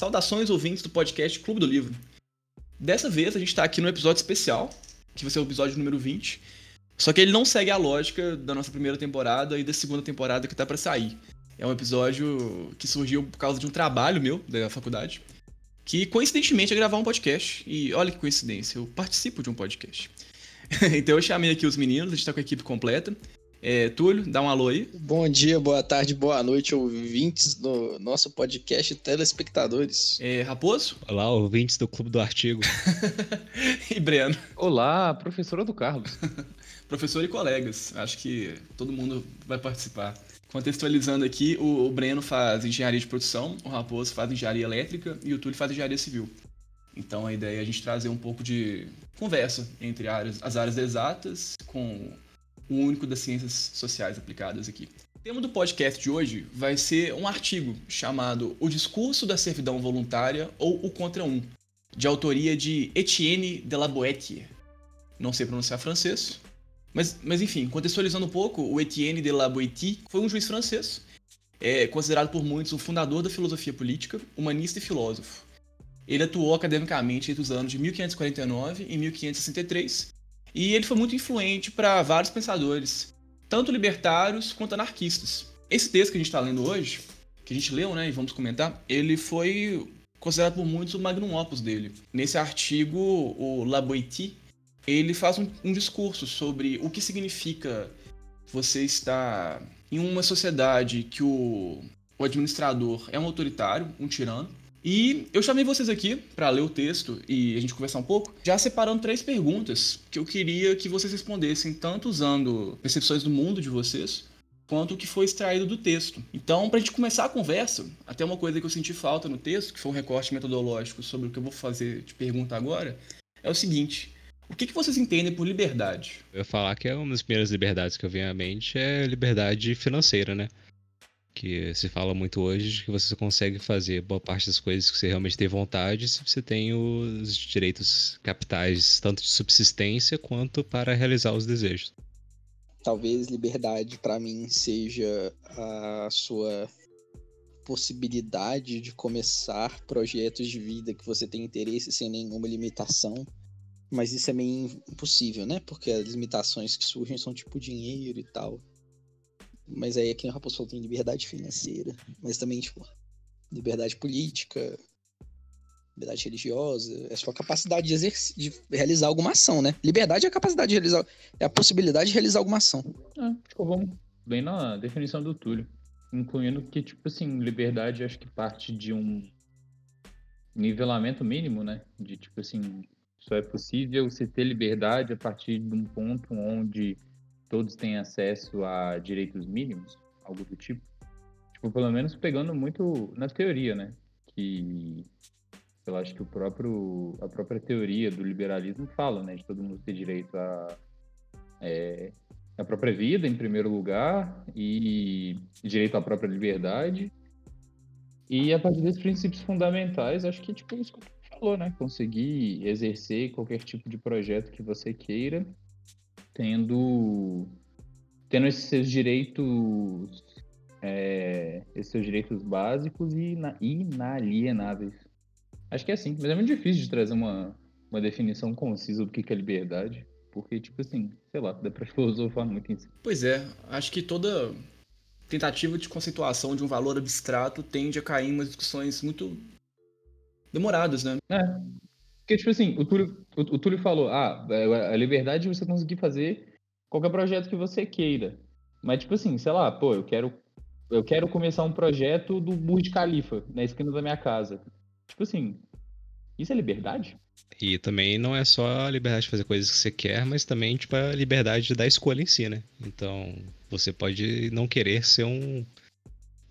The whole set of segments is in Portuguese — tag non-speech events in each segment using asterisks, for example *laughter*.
Saudações ouvintes do podcast Clube do Livro. Dessa vez a gente está aqui no episódio especial, que vai ser o episódio número 20. Só que ele não segue a lógica da nossa primeira temporada e da segunda temporada que tá para sair. É um episódio que surgiu por causa de um trabalho meu da faculdade, que coincidentemente é gravar um podcast. E olha que coincidência, eu participo de um podcast. *laughs* então eu chamei aqui os meninos, a gente tá com a equipe completa. É, Túlio, dá um alô aí. Bom dia, boa tarde, boa noite, ouvintes do nosso podcast telespectadores. É, Raposo? Olá, ouvintes do Clube do Artigo. *laughs* e Breno? Olá, professora do Carlos. *laughs* Professor e colegas, acho que todo mundo vai participar. Contextualizando aqui, o, o Breno faz engenharia de produção, o Raposo faz engenharia elétrica e o Túlio faz engenharia civil. Então a ideia é a gente trazer um pouco de conversa entre áreas, as áreas exatas com o único das ciências sociais aplicadas aqui. O tema do podcast de hoje vai ser um artigo chamado O Discurso da Servidão Voluntária ou o Contra Um, de autoria de Etienne de la Boétie. Não sei pronunciar francês, mas, mas enfim, contextualizando um pouco, o Etienne de la Boétie foi um juiz francês, é considerado por muitos o fundador da filosofia política, humanista e filósofo. Ele atuou academicamente entre os anos de 1549 e 1563 e ele foi muito influente para vários pensadores, tanto libertários quanto anarquistas. Esse texto que a gente está lendo hoje, que a gente leu, né, e vamos comentar, ele foi considerado por muitos o magnum opus dele. Nesse artigo, o Laboiti, ele faz um, um discurso sobre o que significa você estar em uma sociedade que o, o administrador é um autoritário, um tirano, e eu chamei vocês aqui para ler o texto e a gente conversar um pouco, já separando três perguntas que eu queria que vocês respondessem, tanto usando percepções do mundo de vocês, quanto o que foi extraído do texto. Então, para a gente começar a conversa, até uma coisa que eu senti falta no texto, que foi um recorte metodológico sobre o que eu vou fazer de pergunta agora, é o seguinte. O que, que vocês entendem por liberdade? Eu ia falar que é uma das primeiras liberdades que eu venho à mente é liberdade financeira, né? Que se fala muito hoje que você consegue fazer boa parte das coisas que você realmente tem vontade se você tem os direitos capitais, tanto de subsistência quanto para realizar os desejos. Talvez liberdade para mim seja a sua possibilidade de começar projetos de vida que você tem interesse sem nenhuma limitação. Mas isso é meio impossível, né? Porque as limitações que surgem são tipo dinheiro e tal. Mas aí aqui no Raposo falou tem liberdade financeira, mas também, tipo, liberdade política, liberdade religiosa, é só a capacidade de, de realizar alguma ação, né? Liberdade é a capacidade de realizar, é a possibilidade de realizar alguma ação. É, acho que vamos bem na definição do Túlio, incluindo que, tipo assim, liberdade acho que parte de um nivelamento mínimo, né? De, tipo assim, só é possível você ter liberdade a partir de um ponto onde todos têm acesso a direitos mínimos, algo do tipo. Tipo, pelo menos pegando muito na teoria, né? Que eu acho que o próprio, a própria teoria do liberalismo fala, né? De todo mundo ter direito a, é, a própria vida, em primeiro lugar, e direito à própria liberdade. E a partir desses princípios fundamentais, acho que, tipo, isso que falou, né? Conseguir exercer qualquer tipo de projeto que você queira tendo tendo esses seus direitos é, esses seus direitos básicos e inalienáveis. Acho que é assim, mas é muito difícil de trazer uma, uma definição concisa do que é liberdade, porque, tipo assim, sei lá, dá pra *laughs* filosofar muito em si. Pois é, acho que toda tentativa de conceituação de um valor abstrato tende a cair em umas discussões muito demoradas, né? É, porque, tipo assim, o Túlio, o, o Túlio falou, ah, é, a liberdade de você conseguir fazer qualquer projeto que você queira. Mas, tipo assim, sei lá, pô, eu quero, eu quero começar um projeto do Burj Khalifa, na esquina da minha casa. Tipo assim, isso é liberdade? E também não é só a liberdade de fazer coisas que você quer, mas também, tipo, a liberdade da escolha em si, né? Então, você pode não querer ser um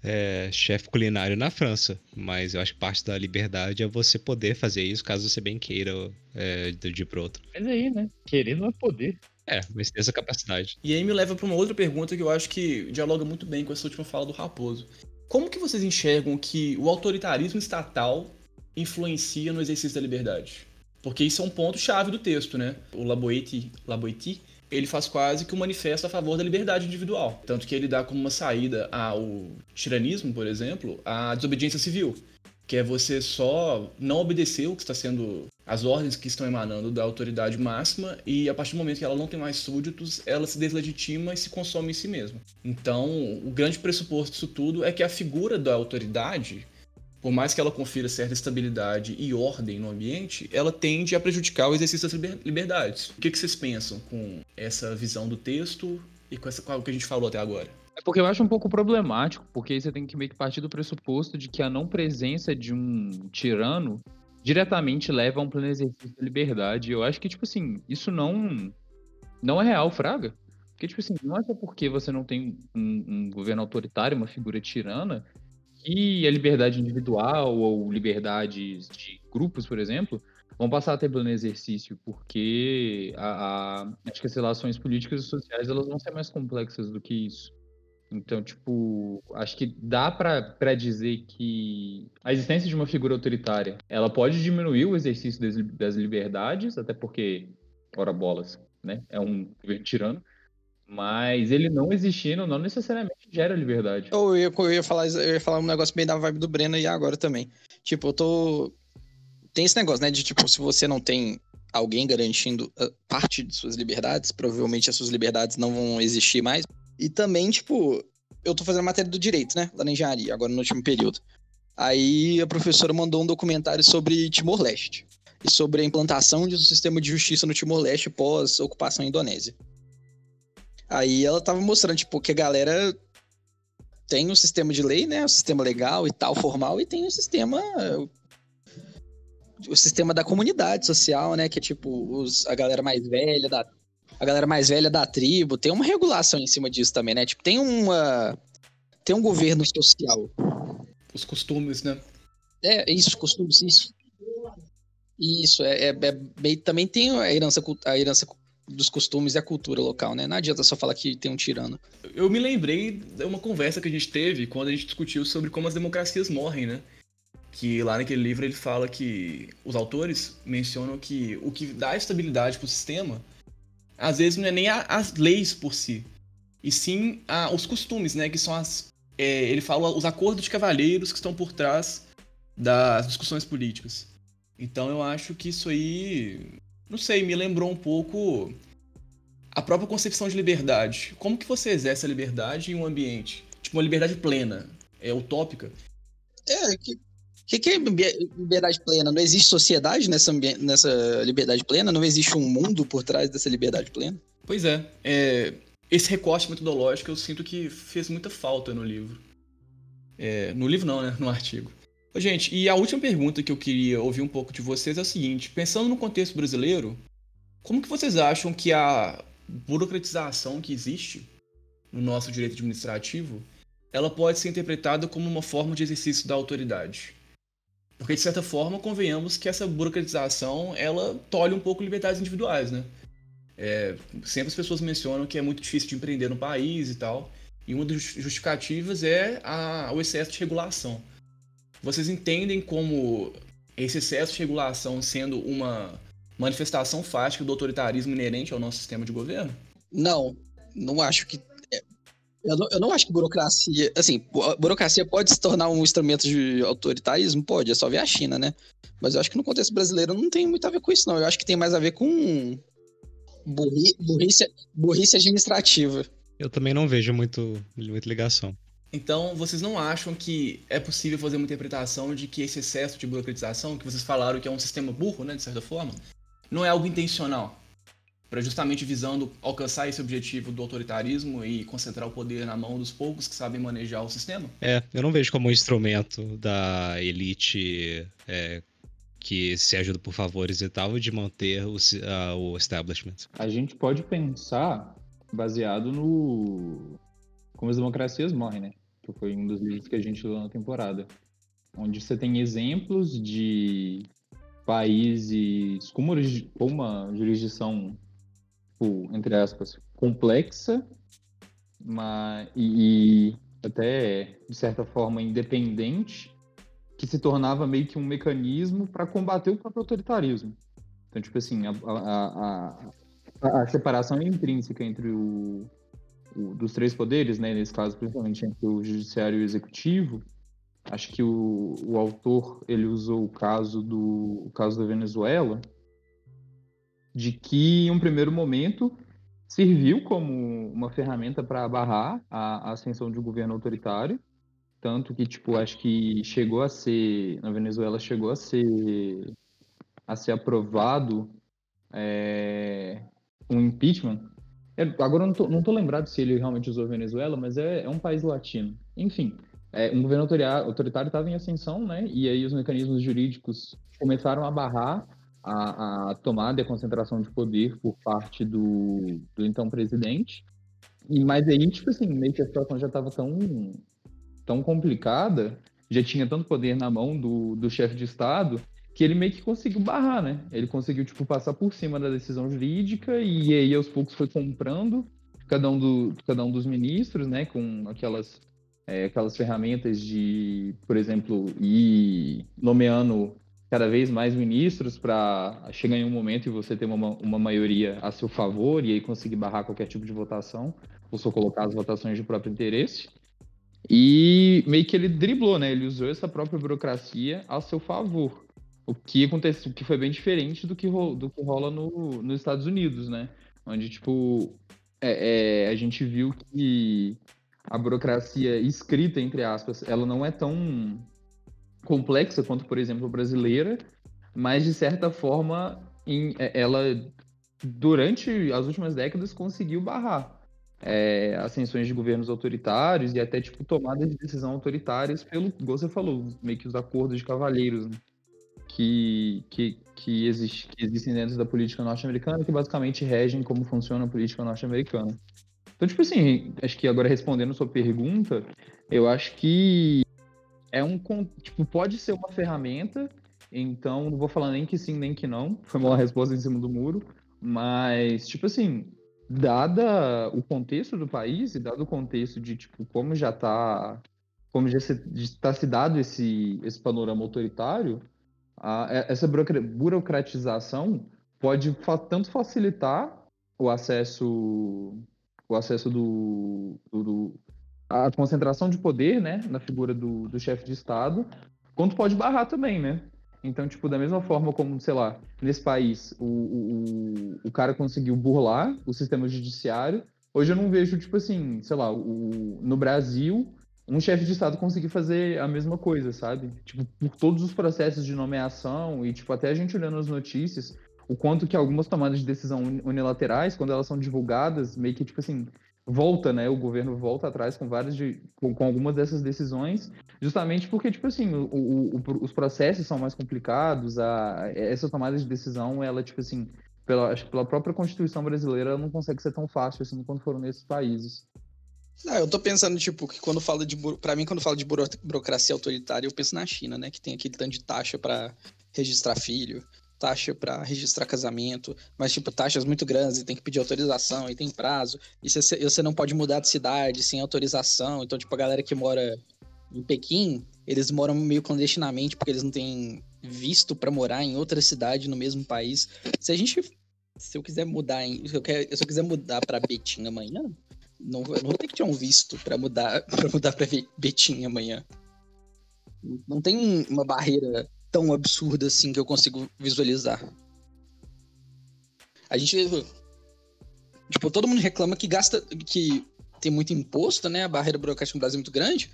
é, chefe culinário na França, mas eu acho que parte da liberdade é você poder fazer isso caso você bem queira é, de um dia pro outro. Mas aí, né? Querer não é poder. É, mas tem essa capacidade. E aí me leva para uma outra pergunta que eu acho que dialoga muito bem com essa última fala do Raposo. Como que vocês enxergam que o autoritarismo estatal influencia no exercício da liberdade? Porque isso é um ponto chave do texto, né? O Laboiti, Laboiti ele faz quase que um manifesto a favor da liberdade individual. Tanto que ele dá como uma saída ao tiranismo, por exemplo, a desobediência civil. que é você só não obedecer o que está sendo as ordens que estão emanando da autoridade máxima e a partir do momento que ela não tem mais súditos, ela se deslegitima e se consome em si mesma. Então, o grande pressuposto disso tudo é que a figura da autoridade, por mais que ela confira certa estabilidade e ordem no ambiente, ela tende a prejudicar o exercício das liberdades. O que, vocês pensam com essa visão do texto e com, essa, com o que a gente falou até agora? É porque eu acho um pouco problemático, porque aí você tem que meio que partir do pressuposto de que a não presença de um tirano diretamente leva a um pleno exercício da liberdade. Eu acho que, tipo assim, isso não, não é real, Fraga. Porque, tipo assim, não é só porque você não tem um, um governo autoritário, uma figura tirana, que a liberdade individual ou liberdades de grupos, por exemplo, vão passar a ter pleno exercício, porque a, a, acho que as relações políticas e sociais elas vão ser mais complexas do que isso. Então, tipo, acho que dá para dizer que a existência de uma figura autoritária, ela pode diminuir o exercício das, das liberdades, até porque, ora bolas, né, é um tirano, mas ele não existindo não necessariamente gera liberdade. Eu ia, eu ia, falar, eu ia falar um negócio bem da vibe do Breno e agora também. Tipo, eu tô... Tem esse negócio, né, de tipo, se você não tem alguém garantindo ah, parte de suas liberdades, provavelmente as suas liberdades não vão existir mais. E também, tipo, eu tô fazendo matéria do direito, né? Lá na engenharia, agora no último período. Aí a professora mandou um documentário sobre Timor-Leste. E sobre a implantação de um sistema de justiça no Timor-Leste pós-ocupação indonésia. Aí ela tava mostrando, tipo, que a galera tem um sistema de lei, né? O sistema legal e tal, formal, e tem o um sistema. O sistema da comunidade social, né? Que é tipo os, a galera mais velha da, a galera mais velha da tribo, tem uma regulação em cima disso também, né? Tipo, tem uma. Tem um governo social. Os costumes, né? É, isso, costumes, isso. Isso, é, é, é bem, também tem a herança, a herança dos costumes e a cultura local, né? Não adianta só falar que tem um tirano. Eu me lembrei de uma conversa que a gente teve quando a gente discutiu sobre como as democracias morrem, né? Que lá naquele livro ele fala que os autores mencionam que o que dá estabilidade para o sistema às vezes não é nem a, as leis por si, e sim a, os costumes, né? Que são as. É, ele fala os acordos de cavalheiros que estão por trás das discussões políticas. Então eu acho que isso aí. Não sei, me lembrou um pouco a própria concepção de liberdade. Como que você exerce a liberdade em um ambiente? Tipo, uma liberdade plena, é utópica. É, que que, que é liberdade plena? Não existe sociedade nessa, nessa liberdade plena? Não existe um mundo por trás dessa liberdade plena? Pois é, é esse recorte metodológico eu sinto que fez muita falta no livro. É, no livro não, né? No artigo. Gente, e a última pergunta que eu queria ouvir um pouco de vocês é a seguinte: pensando no contexto brasileiro, como que vocês acham que a burocratização que existe no nosso direito administrativo, ela pode ser interpretada como uma forma de exercício da autoridade? Porque, de certa forma, convenhamos que essa burocratização, ela tolhe um pouco liberdades individuais, né? É, sempre as pessoas mencionam que é muito difícil de empreender no país e tal, e uma das justificativas é a, o excesso de regulação. Vocês entendem como esse excesso de regulação sendo uma manifestação fática do autoritarismo inerente ao nosso sistema de governo? Não, não acho que eu não, eu não, acho que burocracia. Assim, burocracia pode se tornar um instrumento de autoritarismo? Pode, é só ver a China, né? Mas eu acho que no contexto brasileiro não tem muito a ver com isso, não. Eu acho que tem mais a ver com burri, burrice, burrice administrativa. Eu também não vejo muito, muita ligação. Então, vocês não acham que é possível fazer uma interpretação de que esse excesso de burocratização, que vocês falaram que é um sistema burro, né, de certa forma, não é algo intencional? para justamente visando alcançar esse objetivo do autoritarismo e concentrar o poder na mão dos poucos que sabem manejar o sistema? É, eu não vejo como um instrumento da elite é, que se ajuda por favores e tal de manter o, uh, o establishment. A gente pode pensar baseado no como as democracias morrem, né? Que foi um dos livros que a gente leu na temporada, onde você tem exemplos de países com uma, com uma jurisdição tipo, entre aspas, complexa, mas, e, e até, de certa forma, independente, que se tornava meio que um mecanismo para combater o próprio autoritarismo. Então, tipo assim, a, a, a, a separação intrínseca entre o, o, dos três poderes, né, nesse caso, principalmente entre o judiciário e o executivo, acho que o, o autor ele usou o caso do o caso da Venezuela, de que em um primeiro momento serviu como uma ferramenta para barrar a, a ascensão de um governo autoritário, tanto que tipo acho que chegou a ser na Venezuela chegou a ser a ser aprovado é, um impeachment. É, agora eu não tô, não tô lembrado se ele realmente usou Venezuela, mas é, é um país latino. Enfim, é, um governo autoritário estava em ascensão, né? E aí os mecanismos jurídicos começaram a barrar a, a tomada e a concentração de poder por parte do, do então presidente. E mas aí, tipo assim, meio que a situação já estava tão tão complicada, já tinha tanto poder na mão do, do chefe de estado que ele meio que conseguiu barrar, né? Ele conseguiu tipo passar por cima da decisão jurídica e aí aos poucos foi comprando cada um do cada um dos ministros, né? Com aquelas é, aquelas ferramentas de, por exemplo, ir nomeando cada vez mais ministros para chegar em um momento e você ter uma, uma maioria a seu favor e aí conseguir barrar qualquer tipo de votação, ou só colocar as votações de próprio interesse. E meio que ele driblou, né? Ele usou essa própria burocracia a seu favor. O que aconteceu, que foi bem diferente do que, ro, do que rola no, nos Estados Unidos, né? Onde, tipo, é, é, a gente viu que a burocracia escrita, entre aspas, ela não é tão complexa quanto, por exemplo, a brasileira, mas de certa forma em, é, ela durante as últimas décadas conseguiu barrar é, ascensões de governos autoritários e até tipo tomadas de decisão autoritárias pelo, igual você falou, meio que os acordos de cavalheiros né? Que, que, que, existe, que existem dentro da política norte-americana que basicamente regem como funciona a política norte-americana. Então, tipo assim, acho que agora respondendo sua pergunta, eu acho que é um. Tipo, pode ser uma ferramenta, então não vou falar nem que sim, nem que não. Foi uma resposta em cima do muro. Mas, tipo assim, dada o contexto do país e dado o contexto de, tipo, como já está como já está se dado esse, esse panorama autoritário, a, essa burocratização pode tanto facilitar o acesso o acesso do, do, do, a concentração de poder, né, na figura do, do chefe de Estado, quanto pode barrar também, né? Então, tipo, da mesma forma como, sei lá, nesse país o, o, o cara conseguiu burlar o sistema judiciário, hoje eu não vejo, tipo assim, sei lá, o, no Brasil, um chefe de Estado conseguir fazer a mesma coisa, sabe? Tipo, por todos os processos de nomeação e, tipo, até a gente olhando as notícias, o quanto que algumas tomadas de decisão unilaterais, quando elas são divulgadas, meio que, tipo assim, volta, né? O governo volta atrás com várias de, com, com algumas dessas decisões, justamente porque, tipo assim, o, o, o, os processos são mais complicados, a, essa tomada de decisão, ela, tipo assim, pela, acho que pela própria Constituição brasileira, ela não consegue ser tão fácil assim quando foram nesses países. Não, eu tô pensando, tipo, que quando fala de. para mim, quando fala de burocracia autoritária, eu penso na China, né? Que tem aquele tanto de taxa para registrar filho, taxa para registrar casamento, mas tipo taxas muito grandes e tem que pedir autorização e tem prazo. E você, você não pode mudar de cidade sem autorização. Então, tipo, a galera que mora em Pequim, eles moram meio clandestinamente porque eles não têm visto para morar em outra cidade no mesmo país. Se a gente se eu quiser mudar em, se eu, quer, se eu quiser mudar para Betim amanhã, não, não vou ter que ter um visto para mudar *laughs* para mudar para Betim amanhã. Não tem uma barreira tão absurda assim que eu consigo visualizar. A gente. Tipo, todo mundo reclama que gasta. que tem muito imposto, né? A barreira burocrática no Brasil é muito grande.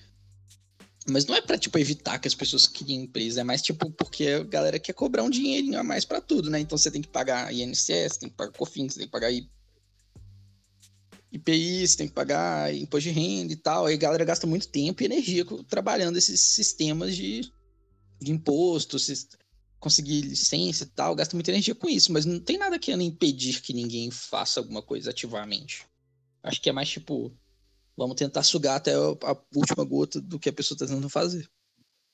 Mas não é pra, tipo, evitar que as pessoas criem empresa. É mais, tipo, porque a galera quer cobrar um dinheirinho a mais para tudo, né? Então você tem que pagar INSS, tem que pagar COFINS, tem que pagar IPI, você tem que pagar imposto de renda e tal. Aí a galera gasta muito tempo e energia trabalhando esses sistemas de de imposto, se conseguir licença e tal, gasta muita energia com isso, mas não tem nada querendo impedir que ninguém faça alguma coisa ativamente. Acho que é mais tipo, vamos tentar sugar até a última gota do que a pessoa está tentando fazer.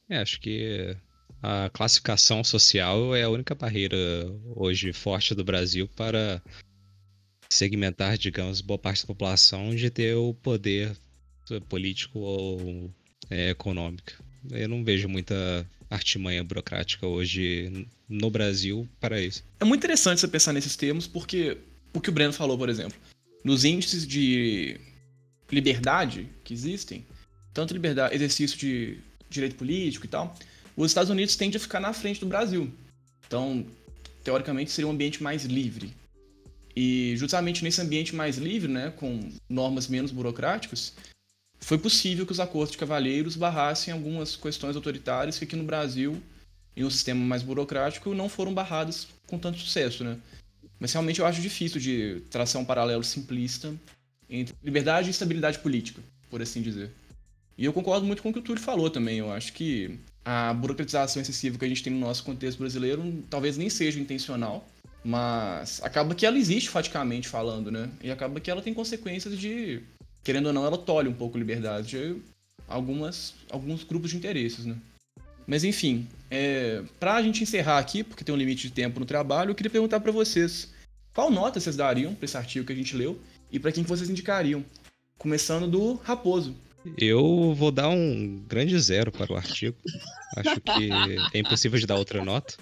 É, acho que a classificação social é a única barreira hoje forte do Brasil para segmentar, digamos, boa parte da população de ter o poder político ou é, econômico. Eu não vejo muita artimanha burocrática hoje no Brasil para isso. É muito interessante você pensar nesses termos, porque o que o Breno falou, por exemplo, nos índices de liberdade que existem, tanto liberdade, exercício de direito político e tal, os Estados Unidos tendem a ficar na frente do Brasil. Então, teoricamente, seria um ambiente mais livre. E justamente nesse ambiente mais livre, né, com normas menos burocráticas, foi possível que os acordos de cavalheiros barrassem algumas questões autoritárias que aqui no Brasil, em um sistema mais burocrático, não foram barradas com tanto sucesso, né? Mas realmente eu acho difícil de traçar um paralelo simplista entre liberdade e estabilidade política, por assim dizer. E eu concordo muito com o que o Túlio falou também. Eu acho que a burocratização excessiva que a gente tem no nosso contexto brasileiro talvez nem seja intencional, mas acaba que ela existe faticamente falando, né? E acaba que ela tem consequências de, querendo ou não, ela tolhe um pouco a liberdade de algumas, alguns grupos de interesses, né? Mas enfim, é, para a gente encerrar aqui, porque tem um limite de tempo no trabalho, eu queria perguntar para vocês qual nota vocês dariam para esse artigo que a gente leu e para quem que vocês indicariam? Começando do Raposo. Eu vou dar um grande zero para o artigo. Acho que é impossível de dar outra nota.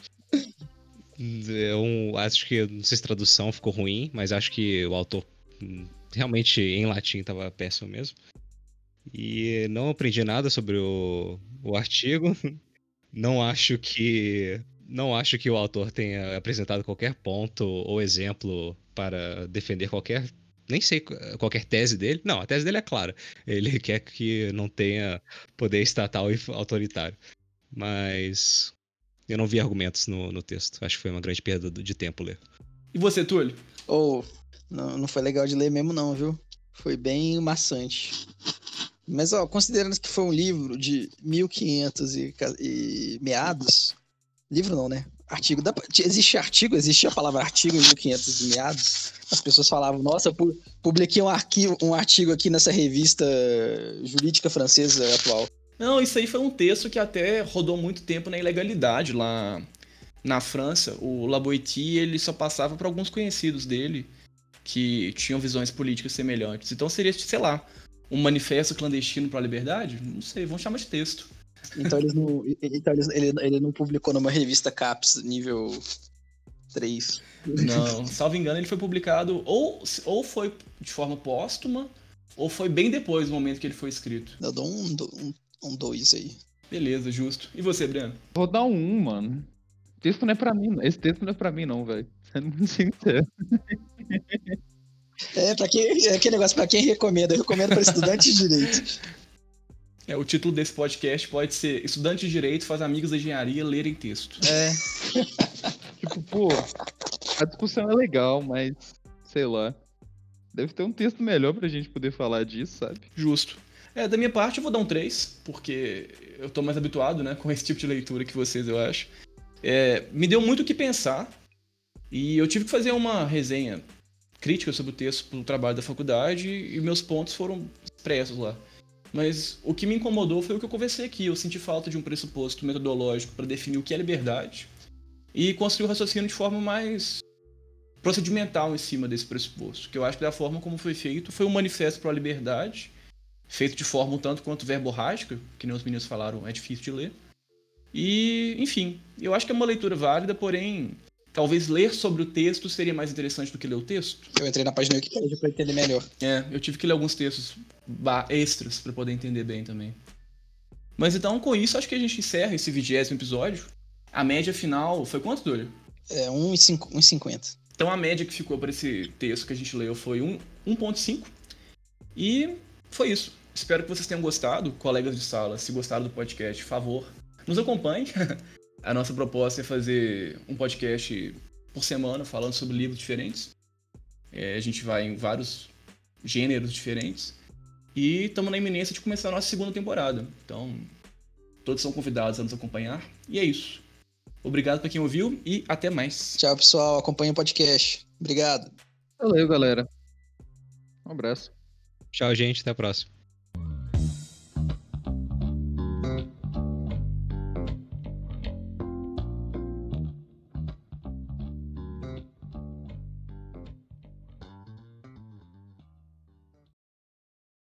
Eu acho que, não sei se tradução ficou ruim, mas acho que o autor hum, realmente em latim estava péssimo mesmo. E não aprendi nada sobre o, o artigo. *laughs* Não acho que não acho que o autor tenha apresentado qualquer ponto ou exemplo para defender qualquer nem sei qualquer tese dele. Não, a tese dele é clara. Ele *laughs* quer que não tenha poder estatal e autoritário. Mas eu não vi argumentos no, no texto. Acho que foi uma grande perda de tempo ler. E você, Túlio? Oh, não, não foi legal de ler mesmo não, viu? Foi bem maçante. Mas, ó, considerando que foi um livro de 1500 e, e meados, livro não, né? Artigo, da, existe artigo, existe a palavra artigo em 1500 e meados, as pessoas falavam, nossa, publiquei um, arquivo, um artigo aqui nessa revista jurídica francesa atual. Não, isso aí foi um texto que até rodou muito tempo na ilegalidade lá na França. O Laboiti, ele só passava para alguns conhecidos dele que tinham visões políticas semelhantes. Então seria, sei lá, um manifesto clandestino para a liberdade? Não sei, vamos chamar de texto. Então, eles não, então ele, ele não publicou numa revista CAPS nível 3. Não, salvo engano, ele foi publicado ou, ou foi de forma póstuma, ou foi bem depois do momento que ele foi escrito. Eu dou um 2 um, um dois aí. Beleza, justo. E você, Breno? Vou dar um 1, um, mano. Esse texto não é pra mim, esse texto não é pra mim, não, velho. *laughs* Sendo muito sincero. É, pra quem, é aquele negócio pra quem recomenda. Eu recomendo pra estudante de direito. É, o título desse podcast pode ser Estudante de Direito faz amigos da engenharia lerem texto. É. *laughs* tipo, pô, a discussão é legal, mas sei lá. Deve ter um texto melhor pra gente poder falar disso, sabe? Justo. É, da minha parte eu vou dar um 3, porque eu tô mais habituado, né, *laughs* com esse tipo de leitura que vocês, eu acho. É, me deu muito o que pensar, e eu tive que fazer uma resenha crítica sobre o texto pro trabalho da faculdade, e meus pontos foram expressos lá. Mas o que me incomodou foi o que eu conversei aqui. Eu senti falta de um pressuposto metodológico para definir o que é liberdade e construir o raciocínio de forma mais procedimental em cima desse pressuposto. Que eu acho que da forma como foi feito foi um manifesto para a liberdade, feito de forma um tanto quanto verborrágica, que nem os meninos falaram, é difícil de ler. E, enfim, eu acho que é uma leitura válida, porém talvez ler sobre o texto seria mais interessante do que ler o texto. Eu entrei na página Wikipedia para entender melhor. É, eu tive que ler alguns textos extras para poder entender bem também. Mas então, com isso, acho que a gente encerra esse vigésimo episódio. A média final foi quanto, Túlio? É, 1,50. Então a média que ficou para esse texto que a gente leu foi 1,5. E foi isso. Espero que vocês tenham gostado, colegas de sala. Se gostaram do podcast, favor, nos acompanhe. *laughs* A nossa proposta é fazer um podcast por semana falando sobre livros diferentes. É, a gente vai em vários gêneros diferentes. E estamos na iminência de começar a nossa segunda temporada. Então, todos são convidados a nos acompanhar. E é isso. Obrigado para quem ouviu e até mais. Tchau, pessoal. Acompanhe o podcast. Obrigado. Valeu, galera. Um abraço. Tchau, gente. Até a próxima.